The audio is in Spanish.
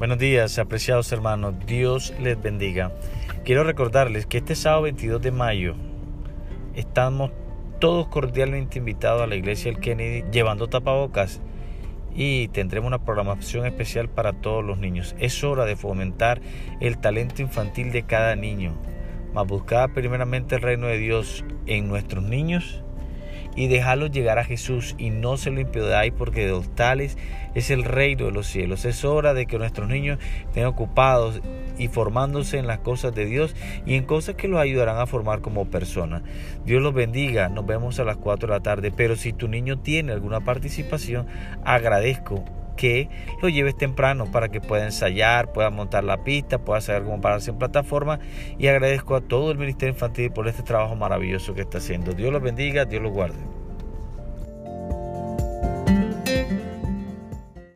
Buenos días, apreciados hermanos. Dios les bendiga. Quiero recordarles que este sábado 22 de mayo estamos todos cordialmente invitados a la iglesia del Kennedy llevando tapabocas y tendremos una programación especial para todos los niños. Es hora de fomentar el talento infantil de cada niño, más buscar primeramente el reino de Dios en nuestros niños y dejarlos llegar a Jesús y no se lo impidáis porque de los tales es el reino de los cielos. Es hora de que nuestros niños estén ocupados y formándose en las cosas de Dios y en cosas que los ayudarán a formar como personas. Dios los bendiga, nos vemos a las 4 de la tarde, pero si tu niño tiene alguna participación, agradezco que lo lleves temprano para que pueda ensayar, pueda montar la pista, pueda saber cómo pararse en plataforma y agradezco a todo el Ministerio Infantil por este trabajo maravilloso que está haciendo. Dios los bendiga, Dios los guarde.